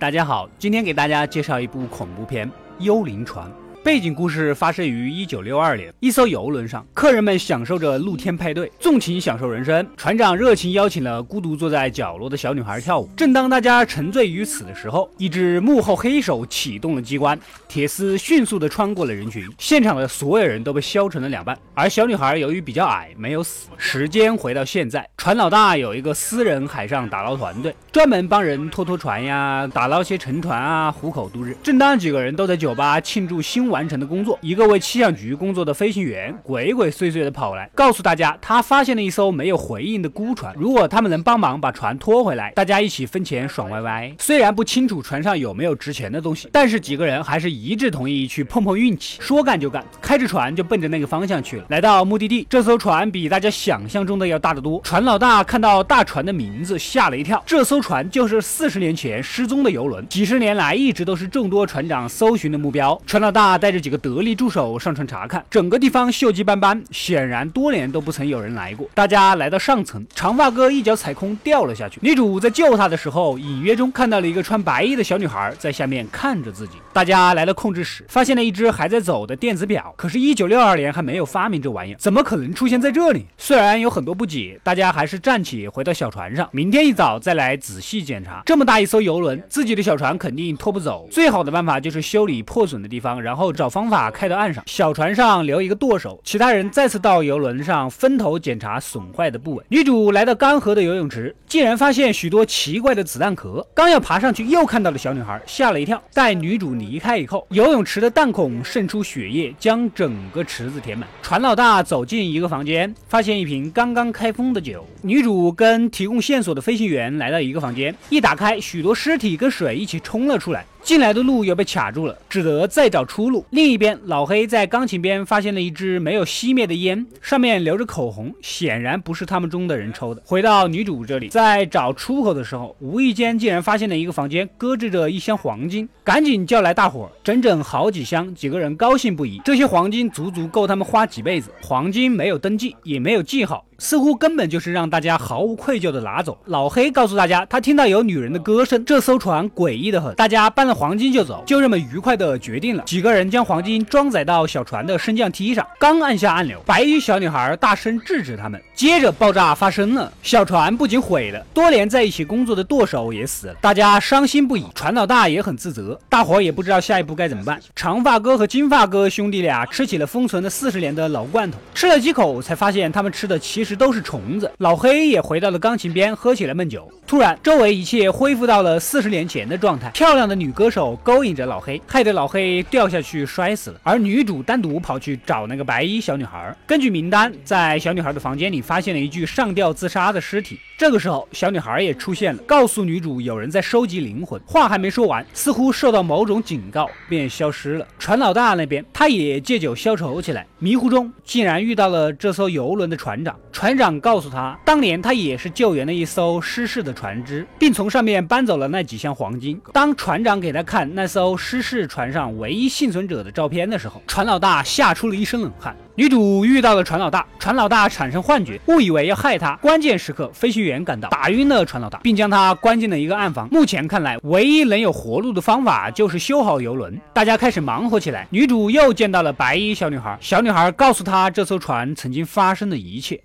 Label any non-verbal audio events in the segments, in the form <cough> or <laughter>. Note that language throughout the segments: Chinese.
大家好，今天给大家介绍一部恐怖片《幽灵船》。背景故事发生于一九六二年，一艘游轮上，客人们享受着露天派对，纵情享受人生。船长热情邀请了孤独坐在角落的小女孩跳舞。正当大家沉醉于此的时候，一只幕后黑手启动了机关，铁丝迅速地穿过了人群，现场的所有人都被削成了两半。而小女孩由于比较矮，没有死。时间回到现在，船老大有一个私人海上打捞团队，专门帮人拖拖船呀，打捞些沉船啊，糊口度日。正当几个人都在酒吧庆祝新。完成的工作，一个为气象局工作的飞行员鬼鬼祟祟的跑来，告诉大家他发现了一艘没有回应的孤船，如果他们能帮忙把船拖回来，大家一起分钱爽歪歪。虽然不清楚船上有没有值钱的东西，但是几个人还是一致同意去碰碰运气，说干就干，开着船就奔着那个方向去了。来到目的地，这艘船比大家想象中的要大得多。船老大看到大船的名字，吓了一跳，这艘船 <laughs> 就是四十年前失踪的游轮，几十年来一直都是众多船长搜寻的目标。船老大。带着几个得力助手上船查看，整个地方锈迹斑斑，显然多年都不曾有人来过。大家来到上层，长发哥一脚踩空掉了下去。女主在救他的时候，隐约中看到了一个穿白衣的小女孩在下面看着自己。大家来到控制室，发现了一只还在走的电子表。可是，一九六二年还没有发明这玩意儿，怎么可能出现在这里？虽然有很多不解，大家还是站起回到小船上，明天一早再来仔细检查。这么大一艘游轮，自己的小船肯定拖不走，最好的办法就是修理破损的地方，然后。找方法开到岸上，小船上留一个舵手，其他人再次到游轮上分头检查损坏的部位。女主来到干涸的游泳池，竟然发现许多奇怪的子弹壳，刚要爬上去，又看到了小女孩，吓了一跳。待女主离开以后，游泳池的弹孔渗出血液，将整个池子填满。船老大走进一个房间，发现一瓶刚刚开封的酒。女主跟提供线索的飞行员来到一个房间，一打开，许多尸体跟水一起冲了出来。进来的路又被卡住了，只得再找出路。另一边，老黑在钢琴边发现了一支没有熄灭的烟，上面留着口红，显然不是他们中的人抽的。回到女主这里，在找出口的时候，无意间竟然发现了一个房间，搁置着一箱黄金，赶紧叫来大伙，整整好几箱。几个人高兴不已，这些黄金足足够他们花几辈子。黄金没有登记，也没有记号。似乎根本就是让大家毫无愧疚的拿走。老黑告诉大家，他听到有女人的歌声，这艘船诡异的很。大家搬了黄金就走，就这么愉快的决定了。几个人将黄金装载到小船的升降梯上，刚按下按钮，白衣小女孩大声制止他们。接着爆炸发生了，小船不仅毁了，多年在一起工作的舵手也死了，大家伤心不已。船老大也很自责，大伙也不知道下一步该怎么办。长发哥和金发哥兄弟俩吃起了封存了四十年的老罐头，吃了几口才发现他们吃的其实。都是虫子。老黑也回到了钢琴边，喝起了闷酒。突然，周围一切恢复到了四十年前的状态。漂亮的女歌手勾引着老黑，害得老黑掉下去摔死了。而女主单独跑去找那个白衣小女孩。根据名单，在小女孩的房间里发现了一具上吊自杀的尸体。这个时候，小女孩也出现了，告诉女主有人在收集灵魂。话还没说完，似乎受到某种警告，便消失了。船老大那边，他也借酒消愁起来。迷糊中，竟然遇到了这艘游轮的船长。船长告诉他，当年他也是救援了一艘失事的船只，并从上面搬走了那几箱黄金。当船长给他看那艘失事船上唯一幸存者的照片的时候，船老大吓出了一身冷汗。女主遇到了船老大，船老大产生幻觉，误以为要害她。关键时刻，飞行员赶到，打晕了船老大，并将他关进了一个暗房。目前看来，唯一能有活路的方法就是修好游轮。大家开始忙活起来。女主又见到了白衣小女孩，小女孩告诉她这艘船曾经发生的一切。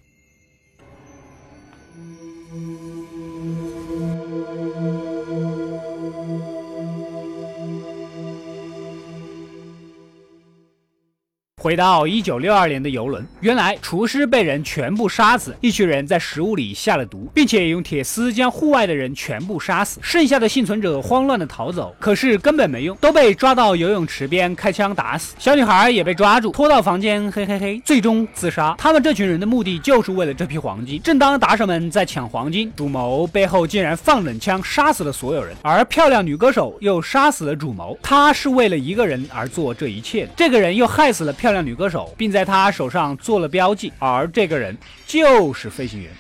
回到一九六二年的游轮，原来厨师被人全部杀死，一群人在食物里下了毒，并且用铁丝将户外的人全部杀死，剩下的幸存者慌乱的逃走，可是根本没用，都被抓到游泳池边开枪打死。小女孩也被抓住，拖到房间，嘿嘿嘿，最终自杀。他们这群人的目的就是为了这批黄金。正当打手们在抢黄金，主谋背后竟然放冷枪杀死了所有人，而漂亮女歌手又杀死了主谋。她是为了一个人而做这一切的，这个人又害死了漂亮。女歌手，并在她手上做了标记，而这个人就是飞行员。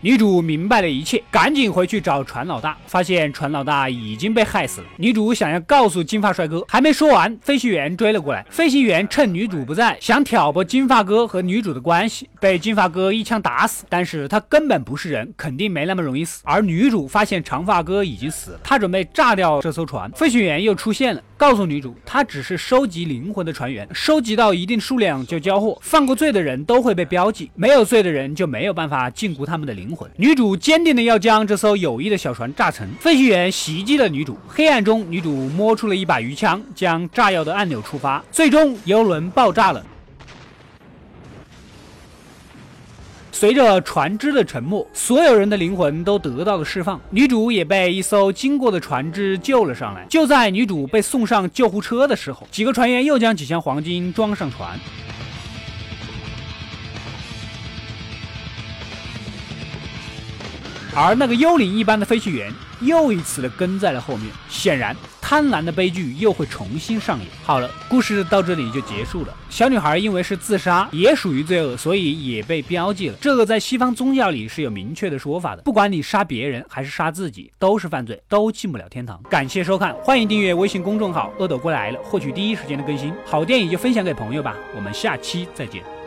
女主明白了一切，赶紧回去找船老大，发现船老大已经被害死了。女主想要告诉金发帅哥，还没说完，飞行员追了过来。飞行员趁女主不在，想挑拨金发哥和女主的关系，被金发哥一枪打死。但是他根本不是人，肯定没那么容易死。而女主发现长发哥已经死了，她准备炸掉这艘船。飞行员又出现了，告诉女主，他只是收集灵魂的船员，收集到一定数量就交货。犯过罪的人都会被标记，没有罪的人就没有办法禁锢他们的灵。灵魂，女主坚定的要将这艘友谊的小船炸沉。飞行员袭击了女主，黑暗中，女主摸出了一把鱼枪，将炸药的按钮触发，最终游轮爆炸了。随着船只的沉没，所有人的灵魂都得到了释放，女主也被一艘经过的船只救了上来。就在女主被送上救护车的时候，几个船员又将几箱黄金装上船。而那个幽灵一般的飞行员又一次的跟在了后面，显然贪婪的悲剧又会重新上演。好了，故事到这里就结束了。小女孩因为是自杀，也属于罪恶，所以也被标记了。这个在西方宗教里是有明确的说法的。不管你杀别人还是杀自己，都是犯罪，都进不了天堂。感谢收看，欢迎订阅微信公众号“恶斗过来了”，获取第一时间的更新。好电影就分享给朋友吧，我们下期再见。